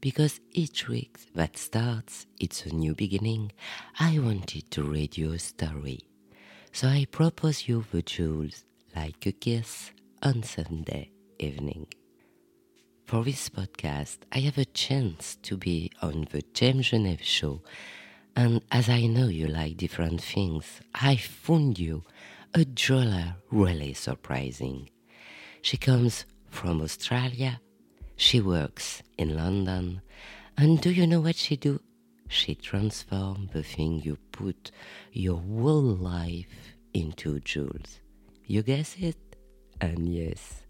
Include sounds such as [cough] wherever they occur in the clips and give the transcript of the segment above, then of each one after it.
because each week that starts, it's a new beginning. I wanted to read you a story. So I propose you the jewels like a kiss on Sunday evening. For this podcast, I have a chance to be on the GemGenève show, and as I know you like different things, I found you a jeweler really surprising. She comes from Australia, she works in London, and do you know what she do? She transforms the thing you put your whole life into jewels. You guess it? And yes,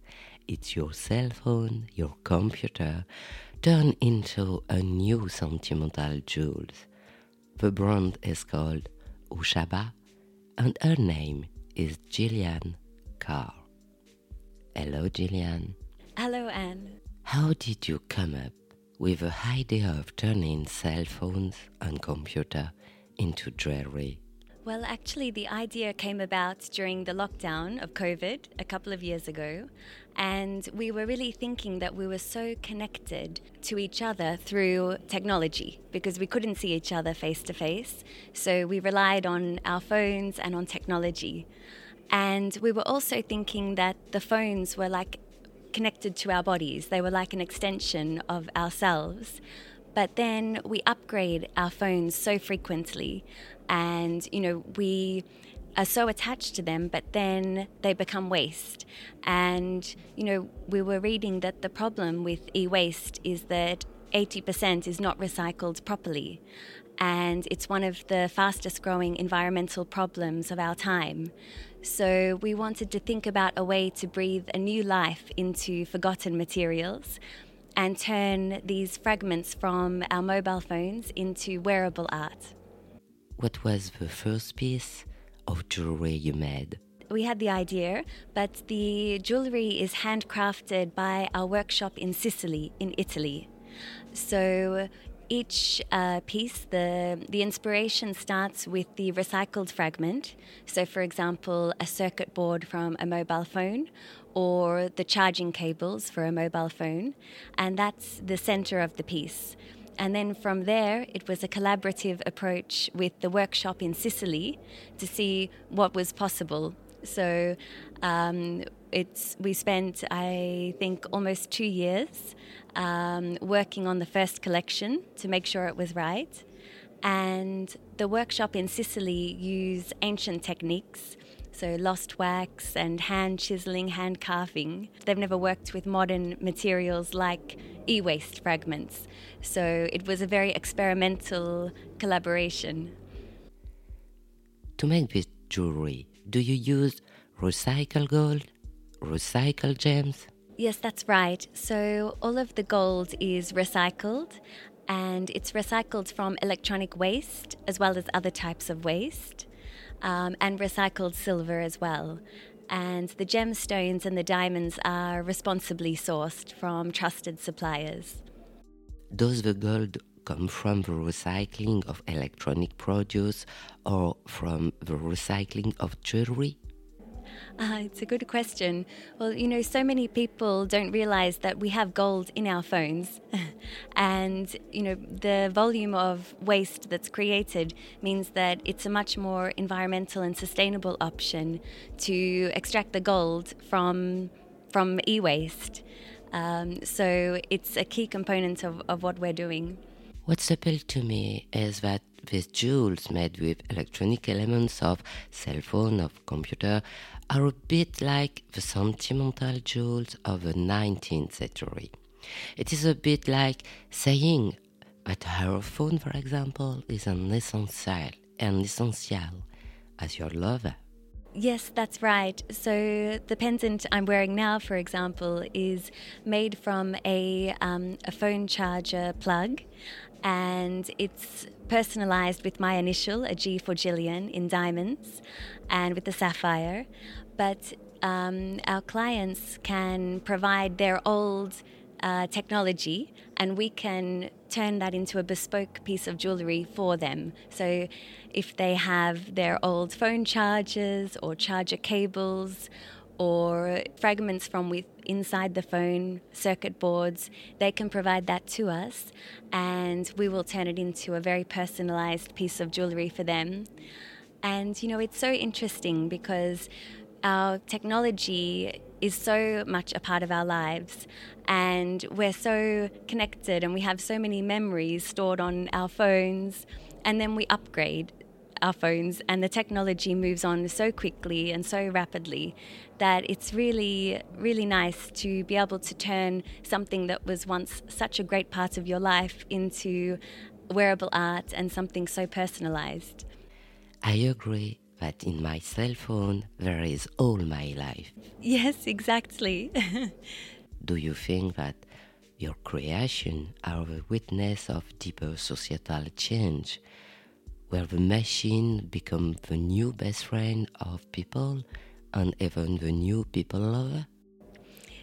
it's your cell phone, your computer, turned into a new sentimental jewels. The brand is called Oushaba, and her name is Gillian Carr. Hello, Gillian. Hello, Anne. How did you come up with the idea of turning cell phones and computer into jewelry? Well, actually, the idea came about during the lockdown of COVID a couple of years ago. And we were really thinking that we were so connected to each other through technology because we couldn't see each other face to face. So we relied on our phones and on technology. And we were also thinking that the phones were like connected to our bodies, they were like an extension of ourselves. But then we upgrade our phones so frequently, and you know, we are so attached to them, but then they become waste. And, you know, we were reading that the problem with e waste is that 80% is not recycled properly. And it's one of the fastest growing environmental problems of our time. So we wanted to think about a way to breathe a new life into forgotten materials and turn these fragments from our mobile phones into wearable art. What was the first piece of jewelry you made? We had the idea, but the jewelry is handcrafted by our workshop in Sicily, in Italy. So each uh, piece, the, the inspiration starts with the recycled fragment. So, for example, a circuit board from a mobile phone or the charging cables for a mobile phone, and that's the center of the piece. And then from there, it was a collaborative approach with the workshop in Sicily to see what was possible. So um, it's we spent, I think, almost two years um, working on the first collection to make sure it was right. And the workshop in Sicily used ancient techniques, so lost wax and hand chiseling, hand carving. They've never worked with modern materials like e waste fragments. So it was a very experimental collaboration. To make this jewelry, do you use recycled gold, recycled gems? Yes, that's right. So all of the gold is recycled and it's recycled from electronic waste as well as other types of waste um, and recycled silver as well. And the gemstones and the diamonds are responsibly sourced from trusted suppliers. Does the gold come from the recycling of electronic produce or from the recycling of jewelry? Uh, it's a good question. Well, you know, so many people don't realize that we have gold in our phones. [laughs] and, you know, the volume of waste that's created means that it's a much more environmental and sustainable option to extract the gold from, from e waste. Um, so it's a key component of, of what we're doing. What's appealed to me is that these jewels made with electronic elements of cell phone, of computer, are a bit like the sentimental jewels of the 19th century. It is a bit like saying that her phone, for example, is an essential and essential as your lover. Yes, that's right. So the pendant I'm wearing now, for example, is made from a, um, a phone charger plug, and it's personalized with my initial, a G for Gillian, in diamonds, and with the sapphire. But um, our clients can provide their old uh, technology and we can turn that into a bespoke piece of jewelry for them. So if they have their old phone chargers or charger cables or fragments from with inside the phone, circuit boards, they can provide that to us and we will turn it into a very personalized piece of jewelry for them. And you know, it's so interesting because our technology is so much a part of our lives and we're so connected and we have so many memories stored on our phones and then we upgrade our phones and the technology moves on so quickly and so rapidly that it's really really nice to be able to turn something that was once such a great part of your life into wearable art and something so personalized. I agree that in my cell phone there is all my life. Yes, exactly. [laughs] Do you think that your creation are a witness of deeper societal change, where the machine become the new best friend of people and even the new people lover?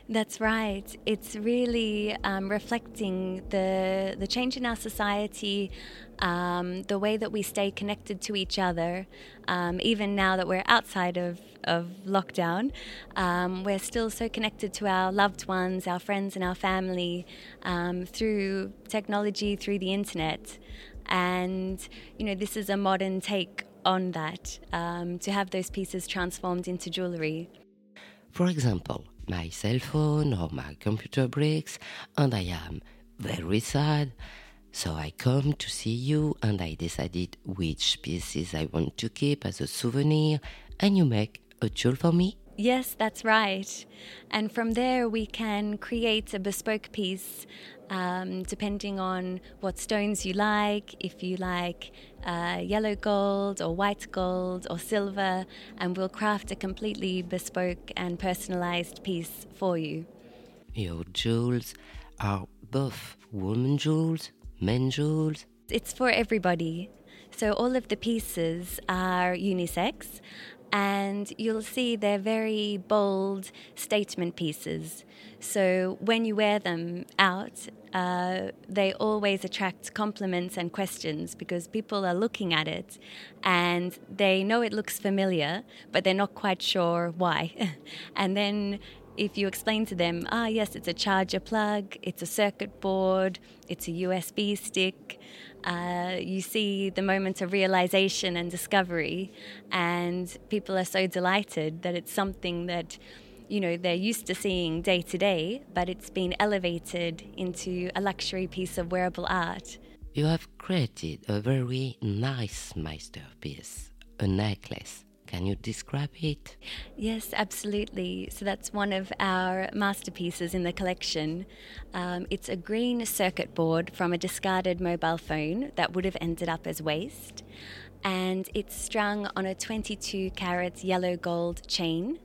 That's right. It's really um, reflecting the the change in our society, um, the way that we stay connected to each other. Um, even now that we're outside of of lockdown, um, we're still so connected to our loved ones, our friends, and our family um, through technology, through the internet. And you know, this is a modern take on that um, to have those pieces transformed into jewelry. For example my cell phone or my computer breaks and I am very sad. So I come to see you and I decided which pieces I want to keep as a souvenir and you make a jewel for me? Yes, that's right. And from there, we can create a bespoke piece um, depending on what stones you like, if you like uh, yellow gold or white gold or silver, and we'll craft a completely bespoke and personalized piece for you. Your jewels are both women jewels, men jewels? It's for everybody. So all of the pieces are unisex and you'll see they're very bold statement pieces. So when you wear them out, uh, they always attract compliments and questions because people are looking at it and they know it looks familiar, but they're not quite sure why. [laughs] and then if you explain to them, ah, yes, it's a charger plug, it's a circuit board, it's a USB stick, uh, you see the moment of realization and discovery, and people are so delighted that it's something that you know they're used to seeing day to day, but it's been elevated into a luxury piece of wearable art. You have created a very nice masterpiece, a necklace can you describe it? Yes, absolutely. So that's one of our masterpieces in the collection. Um, it's a green circuit board from a discarded mobile phone that would have ended up as waste. And it's strung on a 22 carat yellow gold chain.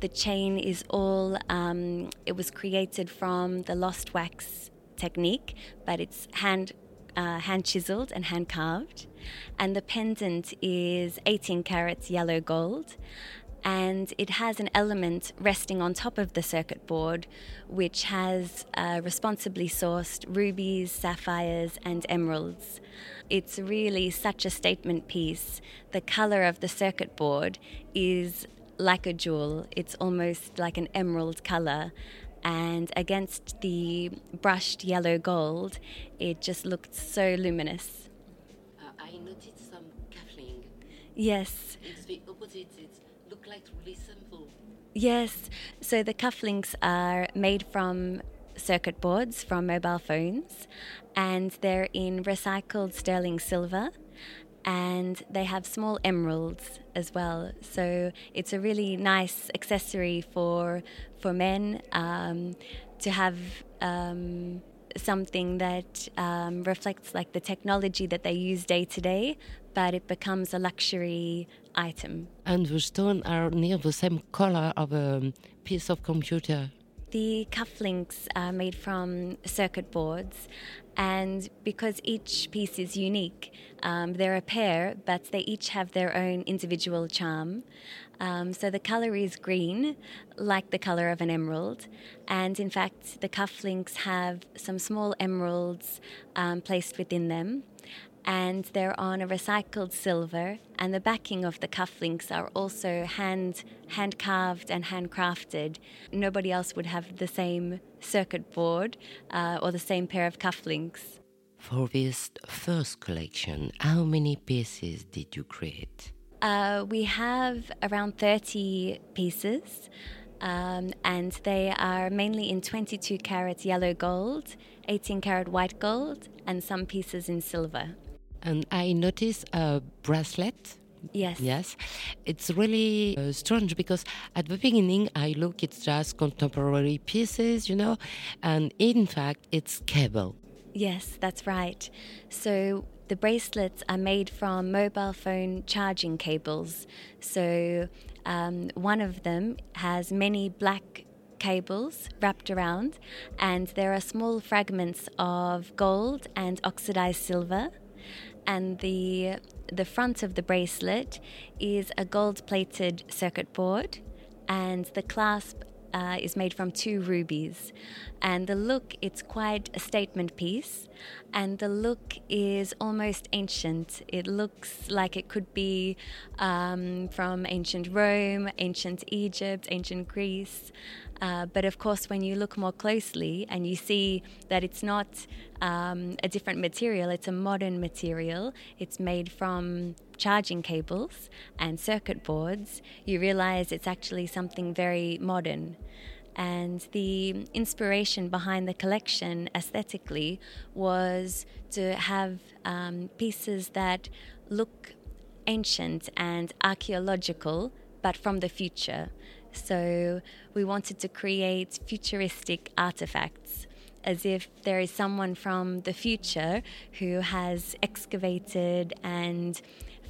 The chain is all, um, it was created from the lost wax technique, but it's hand uh, hand chiseled and hand carved. And the pendant is 18 carats yellow gold. And it has an element resting on top of the circuit board, which has uh, responsibly sourced rubies, sapphires, and emeralds. It's really such a statement piece. The color of the circuit board is like a jewel, it's almost like an emerald color and against the brushed yellow gold, it just looked so luminous. Uh, I noticed some cuffling. Yes. It's the opposite. It looked like really simple. Yes. So the cufflinks are made from circuit boards from mobile phones, and they're in recycled sterling silver and they have small emeralds as well. So it's a really nice accessory for for men um, to have. Um, something that um, reflects like the technology that they use day to day, but it becomes a luxury item. And the stones are near the same color of a piece of computer. The cufflinks are made from circuit boards, and because each piece is unique, um, they're a pair, but they each have their own individual charm. Um, so the color is green, like the color of an emerald, and in fact, the cufflinks have some small emeralds um, placed within them. And they're on a recycled silver. And the backing of the cufflinks are also hand hand carved and handcrafted. Nobody else would have the same circuit board uh, or the same pair of cufflinks. For this first collection, how many pieces did you create? Uh, we have around 30 pieces, um, and they are mainly in 22 carat yellow gold, 18 carat white gold, and some pieces in silver. And I noticed a bracelet. Yes. Yes. It's really uh, strange because at the beginning I look it's just contemporary pieces, you know, and in fact it's cable. Yes, that's right. So the bracelets are made from mobile phone charging cables. So um, one of them has many black cables wrapped around, and there are small fragments of gold and oxidized silver. And the the front of the bracelet is a gold plated circuit board, and the clasp uh, is made from two rubies. And the look, it's quite a statement piece. And the look is almost ancient. It looks like it could be um, from ancient Rome, ancient Egypt, ancient Greece. Uh, but of course, when you look more closely and you see that it's not um, a different material, it's a modern material, it's made from charging cables and circuit boards, you realize it's actually something very modern. And the inspiration behind the collection aesthetically was to have um, pieces that look ancient and archaeological, but from the future. So we wanted to create futuristic artifacts as if there is someone from the future who has excavated and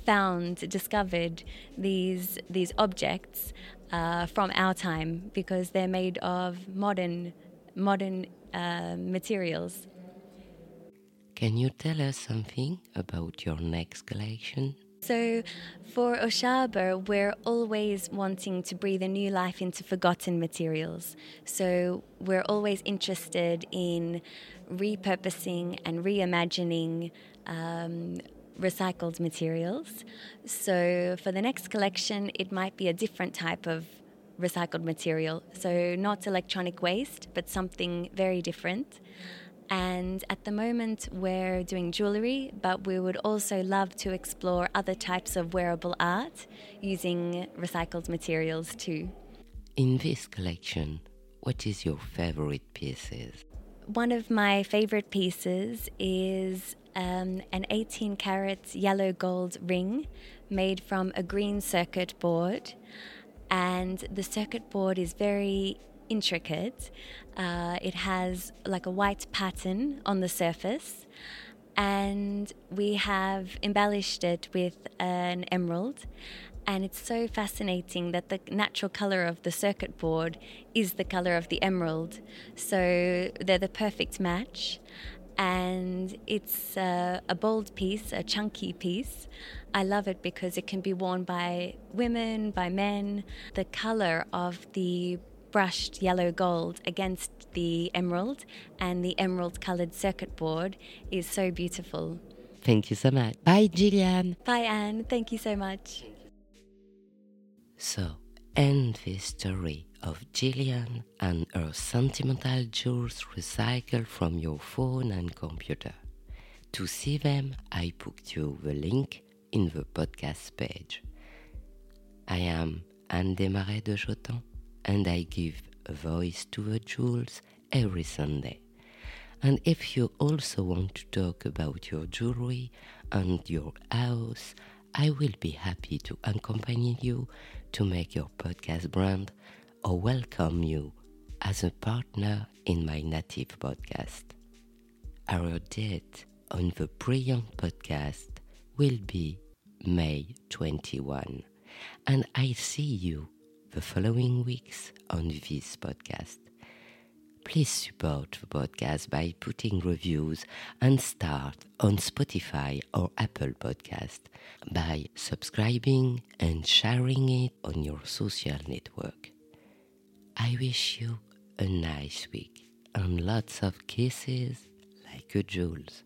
found, discovered these these objects uh, from our time because they're made of modern modern uh, materials. Can you tell us something about your next collection? So, for Oushaba, we're always wanting to breathe a new life into forgotten materials. So, we're always interested in repurposing and reimagining um, recycled materials. So, for the next collection, it might be a different type of recycled material. So, not electronic waste, but something very different. And at the moment, we're doing jewelry, but we would also love to explore other types of wearable art using recycled materials too. In this collection, what is your favorite pieces? One of my favorite pieces is um, an 18 carat yellow gold ring made from a green circuit board. And the circuit board is very intricate. Uh, it has like a white pattern on the surface, and we have embellished it with an emerald. And it's so fascinating that the natural color of the circuit board is the color of the emerald. So they're the perfect match. And it's uh, a bold piece, a chunky piece. I love it because it can be worn by women, by men. The color of the brushed yellow gold against the emerald, and the emerald colored circuit board is so beautiful. Thank you so much. Bye, Gillian. Bye, Anne. Thank you so much. So, end this story of Gillian and her sentimental jewels recycled from your phone and computer. To see them, I put you the link in the podcast page. I am Anne Desmarais de Jotan and I give a voice to the jewels every Sunday. And if you also want to talk about your jewelry and your house, I will be happy to accompany you to make your podcast brand or welcome you as a partner in my native podcast. Our date on the Brilliant podcast will be May 21, and I see you the following weeks on this podcast. Please support the podcast by putting reviews and start on Spotify or Apple Podcast by subscribing and sharing it on your social network. I wish you a nice week and lots of kisses like a Jules.